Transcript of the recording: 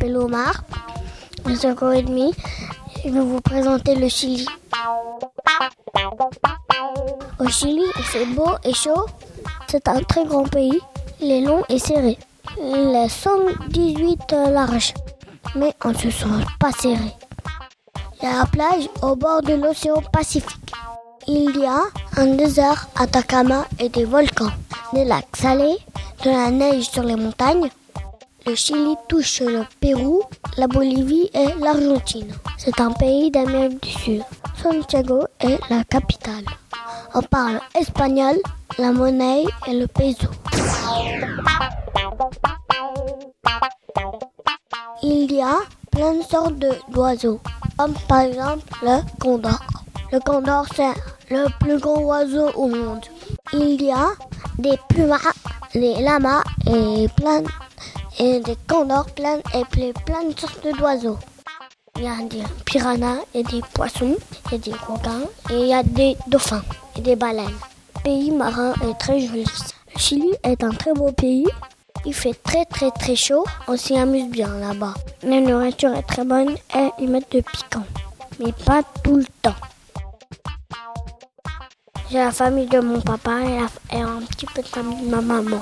de 5 ans et demi. Je vais vous présenter le Chili. Au Chili, il fait beau et chaud. C'est un très grand pays. Il est long et serré. Il est 118 large, mais on ne se sent pas serré. Il y a la plage au bord de l'océan Pacifique. Il y a un désert Atacama et des volcans, des lacs salés, de la neige sur les montagnes. Le Chili touche le Pérou, la Bolivie et l'Argentine. C'est un pays d'Amérique du Sud. Santiago est la capitale. On parle espagnol, la monnaie et le peso. Il y a plein de sortes d'oiseaux, comme par exemple le condor. Le condor, c'est le plus grand oiseau au monde. Il y a des pumas, des lamas et plein et des condors plein et plein de sortes d'oiseaux. Il y a des piranhas et des poissons, et des requins et il y a des dauphins et des baleines. Le pays marin est très joli. Le Chili est un très beau pays. Il fait très très très chaud. On s'y amuse bien là-bas. La nourriture est très bonne et ils mettent de piquant. Mais pas tout le temps. J'ai la famille de mon papa et, un petit peu de de ma maman.